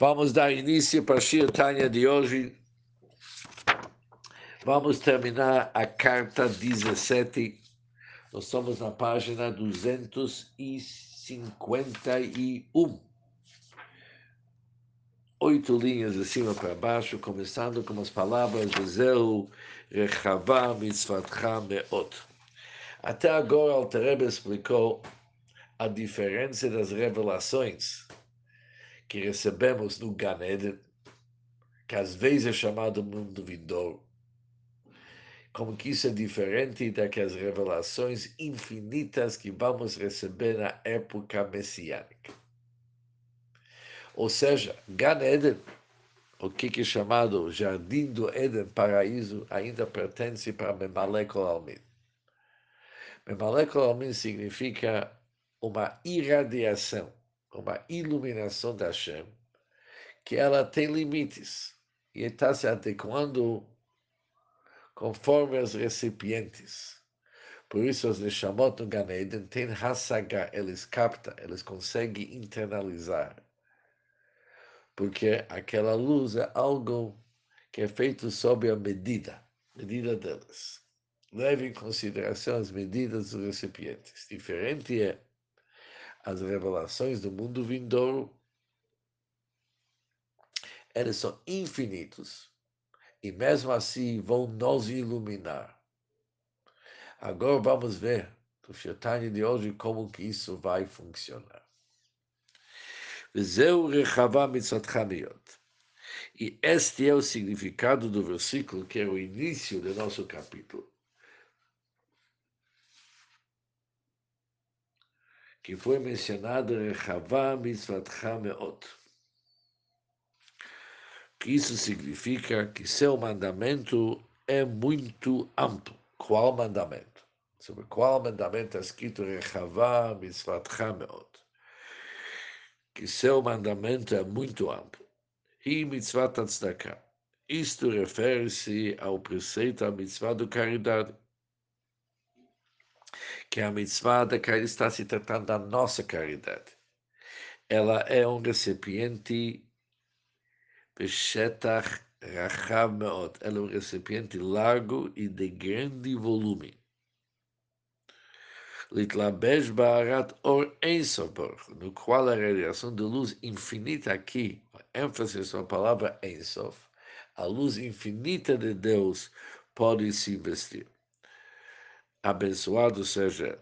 Vamos dar início para a Shir Tanya de hoje. Vamos terminar a carta 17. Nós estamos na página 251. Oito linhas de cima para baixo, começando com as palavras Zeu Rechavá Mitzvatcha Meot. Até agora, o Alter explicou a diferença das revelações que recebemos no Ganed, que às vezes é chamado mundo vindouro, como que isso é diferente daquelas revelações infinitas que vamos receber na época messiânica. Ou seja, Gan Eden, o que é chamado Jardim do Éden, paraíso, ainda pertence para Memalekol Almin. Memalekol Almin significa uma irradiação uma iluminação da Hashem, que ela tem limites e está se adequando conforme os recipientes. Por isso, os Neshamot no Gan Eden têm Hasaga, eles captam, eles conseguem internalizar. Porque aquela luz é algo que é feito sob a medida, medida deles. Leve em consideração as medidas dos recipientes. Diferente é as revelações do mundo vindouro, eles são infinitos e mesmo assim vão nos iluminar. Agora vamos ver do Shetani de hoje como que isso vai funcionar. E este é o significado do versículo que é o início do nosso capítulo. Que foi mencionado em Chavá Mitzvatcha Meot. Que isso significa que seu mandamento é muito amplo. Qual mandamento? Sobre qual mandamento está escrito em Chavá Mitzvatcha Meot? Que seu mandamento é muito amplo. Hi Mitzvat Tzedakah. Isto refere-se ao preceito, à mitzvah do caridade que a mitzvah da caridade está se tratando da nossa caridade. Ela é um recipiente Beshetach Rachav Meot. Ela é um recipiente largo e de grande volume. Litlabesh Ba'arat Or Ensof no qual a radiação de luz infinita aqui, ênfase na palavra Ensof, a luz infinita de Deus pode se investir abençoado seja.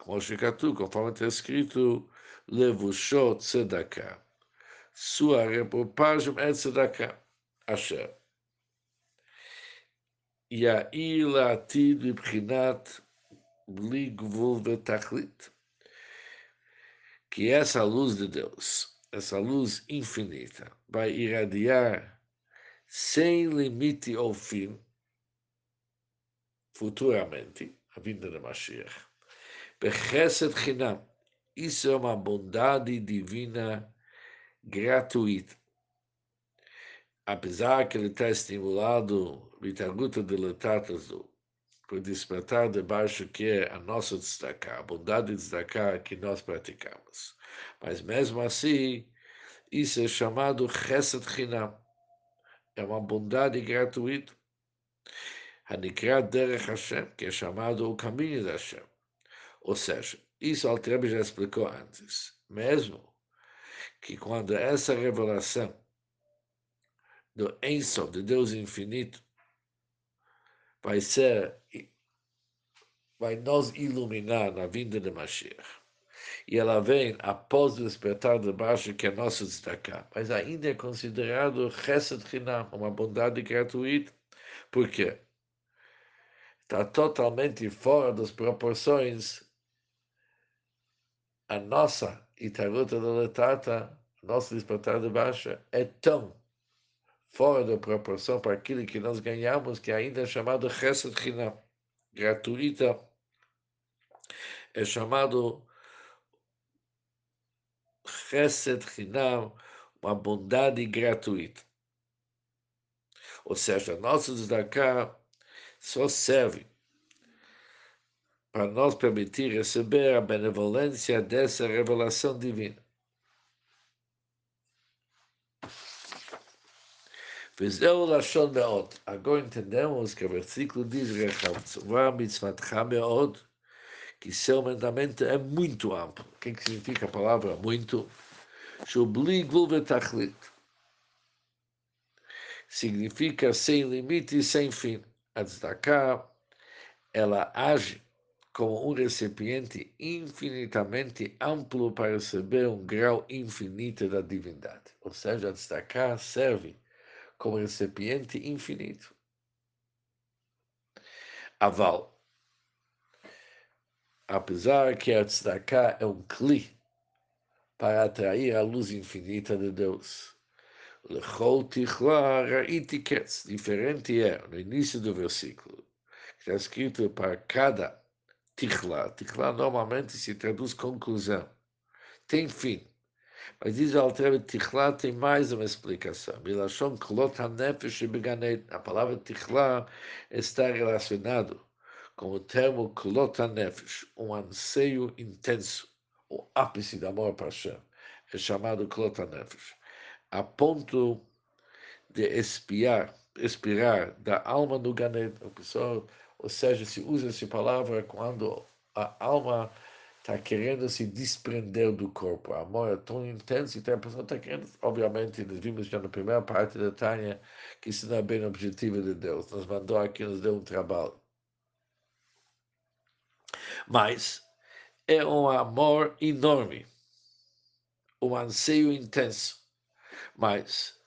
Roshikatu, conforme está escrito, Levushot sedaka. Sua repropagem é sedaka. Asher. Yair La'atid Vibrinat Bligvul Vetachlit. Que essa luz de Deus, essa luz infinita, vai irradiar sem limite ou fim, futuramente, a vinda de Mashiach. Bechesed Chinam. Isso é uma bondade divina gratuita. Apesar que ele está estimulado, Vitaguta de Letatazu, por despertar de baixo que é a nossa destacar, a bondade de destacar que nós praticamos. Mas mesmo assim, isso é chamado Chesed Chinam. É uma bondade gratuita. Hanikrat Derech Hashem, que é chamado o caminho de Hashem. Ou seja, isso Altrebe já explicou antes. Mesmo que quando essa revelação do Ensof, de Deus infinito, vai ser, vai nos iluminar na vinda de Mashiach. E ela vem após o despertar de baixo, que é nosso destacar. Mas ainda é considerado Chesed Chinam, uma bondade gratuita. Por quê? Está totalmente fora das proporções. A nossa Itaruta da Letata, nosso despertar de baixa, é tão fora da proporção para aquilo que nós ganhamos, que ainda é chamado Chesed Chinam, gratuita, é chamado Chesed Chinam, uma bondade gratuita. Ou seja, nosso destacar só serve para nos permitir receber a benevolência dessa revelação divina. Vezeu Lashon Meod. Agora entendemos que o versículo diz que seu mandamento é muito amplo. O que é significa a palavra muito? Significa sem limite e sem fim. A tzedakah, ela age como um recipiente infinitamente amplo para receber um grau infinito da divindade. Ou seja, a tzedakah serve como recipiente infinito. Aval. Apesar que a tzedakah é um cli para atrair a luz infinita de Deus. Lechol tichla ra'iti ketz. Diferente é, no início do versículo, está escrito para cada tichla. Tichla normalmente se traduz conclusão. Tem fim. Mas diz o Alter Tichla tem mais uma explicação. Milachon Klot HaNefesh A palavra Tichla está relacionado com o termo Klot HaNefesh, um anseio intenso, o ápice do amor para Hashem. É chamado Klot HaNefesh. A ponto de espiar, expirar da alma no Ganet. Ou seja, se usa essa palavra quando a alma está querendo se desprender do corpo. O amor é tão intenso que a pessoa está querendo, obviamente, nós vimos já na primeira parte da Tânia, que isso não é bem o objetivo de Deus. Nos mandou aqui, nos deu um trabalho. Mas é um amor enorme, um anseio intenso. Mas,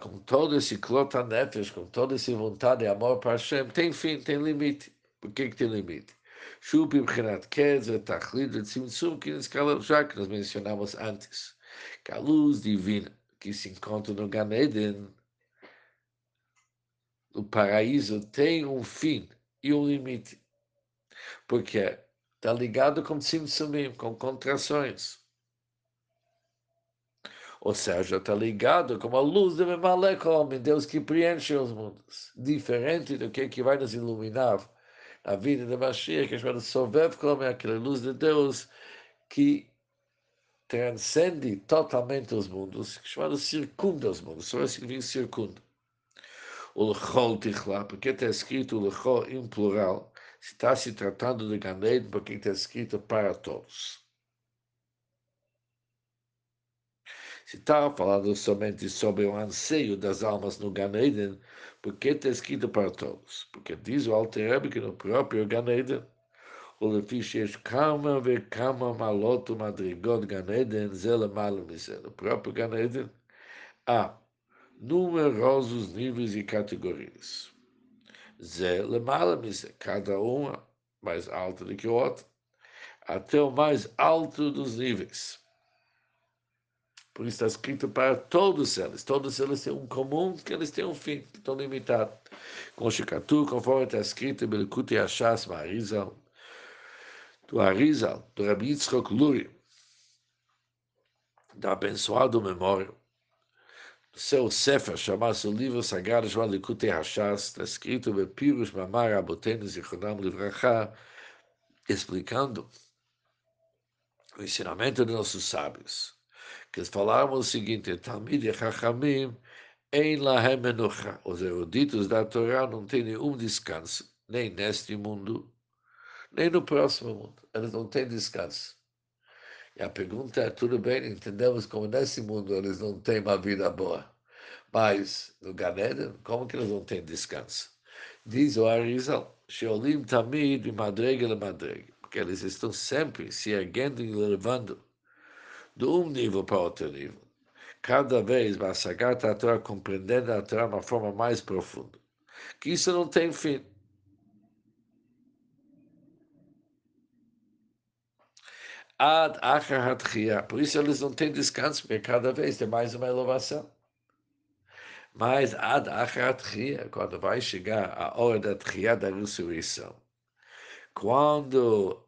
com todo esse clota nefesh, com toda essa vontade e amor para Hashem, tem fim, tem limite. Por que, que tem limite? Shub bimchinat kedz, tachlit, tzimtzum, que já que nós mencionamos antes. Que a luz divina que se encontra no Gan Eden, paraíso tem um fim e um limite. Porque está ligado com simsumim, com contrações. Ou seja, está ligado com a luz de homem, Deus que preenche os mundos. Diferente do que, que vai nos iluminar a vida de Mashiach, que é chamada é aquela luz de Deus que transcende totalmente os mundos, que é chamada circunda os mundos, só significa circunda. O Lechol Tichla, porque está escrito Lechol em plural, se está se tratando de Ganeden, porque está escrito para todos. Se está falando somente sobre o anseio das almas no Gan Eden, porque está escrito para todos? Porque diz o Alter Rebbe que no próprio Gan Eden, o Lefish kama ve kama maloto madrigot Gan Eden, zela malo No próprio Gan Eden, há numerosos níveis e categorias. Zela malo cada uma mais alta do que o outro, até o mais alto dos níveis. Por isso está escrito para todos eles. Todos eles têm um comum, que eles têm um fim, estão limitados. Com Shikatu, conforme está escrito Belkut Yashas, Marizal, do Arizal, do Rabi Yitzchok Luri, da abençoado memória. Seu Sefer, chamado livro sagrado, chamado Likutei Hashas, está escrito Bepirus Mamar Abotenu Zichronam Livracha, explicando o ensinamento de nossos sábios que falavam o seguinte, Talmid e Chachamim, em lahem menucha. Os eruditos da Torá não têm nenhum descanso, nem neste mundo, nem no próximo mundo. Eles não têm descanso. E a pergunta é, tudo bem, entendemos como nesse mundo eles não têm uma vida boa. Mas no Ganeden, como que eles não têm descanso? Diz o Arizal, Sheolim tamid madrega le madrega, porque eles estão sempre se erguendo e levando de um nível para outro nível. Cada vez mais sagar a Torá compreendendo a Torá de uma forma mais profunda. Que isso não tem fim. Ad Por isso eles não têm descanso, porque cada vez tem mais uma elevação. Mas ad quando vai chegar a hora da tria da ressurreição, quando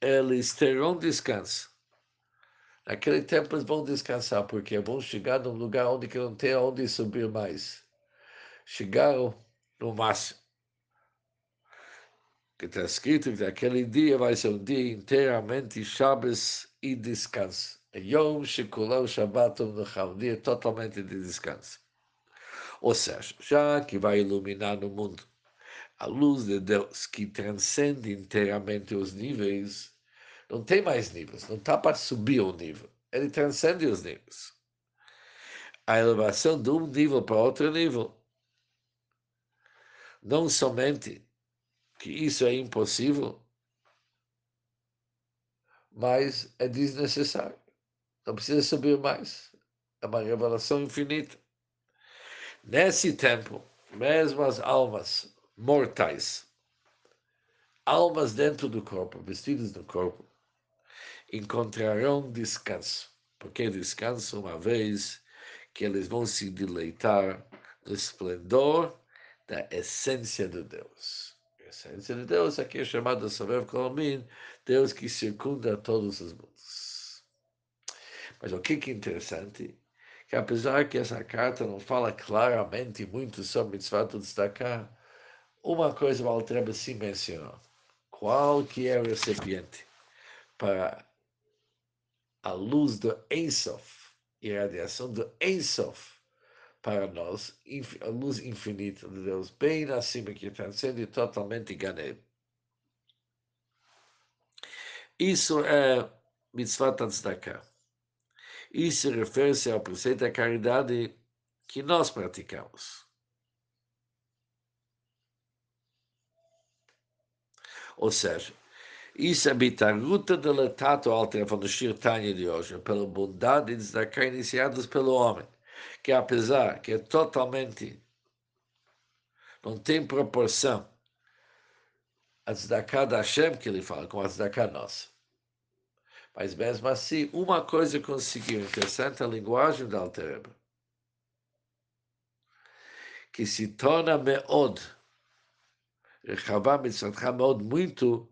eles terão descanso, Naquele tempo eles vão descansar, porque vão chegar num lugar onde que não tem onde subir mais. Chegaram no máximo. Que está escrito que aquele dia vai ser um dia inteiramente Shabbos e descanso. Yom Shekulau Shabbat um dia totalmente de descanso. Ou seja, já que vai iluminar no mundo a luz de Deus que transcende inteiramente os níveis, não tem mais níveis, não está para subir o nível, ele transcende os níveis. A elevação de um nível para outro nível. Não somente que isso é impossível, mas é desnecessário. Não precisa subir mais. É uma revelação infinita. Nesse tempo, mesmo as almas mortais, almas dentro do corpo, vestidas no corpo, encontrarão descanso. Porque descanso, uma vez que eles vão se deleitar no esplendor da essência de Deus. A essência de Deus aqui é chamada Sovev Kolomin, Deus que circunda todos os mundos. Mas o que é interessante que apesar que essa carta não fala claramente muito sobre Mitzvah do destacar, uma coisa o Altreba sim mencionou. Qual que é o recipiente para a luz do Ensof, irradiação do Ensof para nós, a luz infinita de Deus, bem acima que transcende totalmente Ganem. Isso é mitzvah tzedakah. Isso refere-se ao preceito da caridade que nós praticamos. Ou seja, isso é bitaruta deletato alter do Shirtanya de hoje, pela bondade de tzedakah iniciadas pelo homem, que apesar que é totalmente não tem proporção a tzedakah da Hashem que ele fala, com a tzedakah nossa. Mas mesmo assim, uma coisa conseguiu, interessante a linguagem da Altereba, que se torna meod, Rechavá mitzvotcha meod, muito,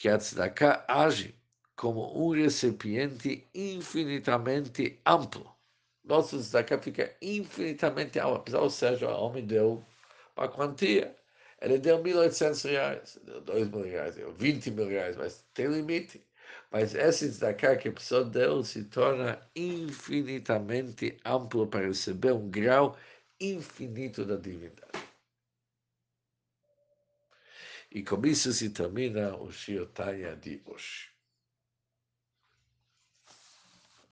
que a tzedakah age como um recipiente infinitamente amplo. Nosso tzedakah fica infinitamente amplo, apesar, ou seja, o homem deu uma quantia. Ele deu 1.800 reais, deu 2 mil reais, deu 20 mil reais, mas tem limite. Mas esse tzedakah que a pessoa deu se torna infinitamente amplo para receber um grau infinito da divindade. E com isso se termina o Shiotanya de hoje.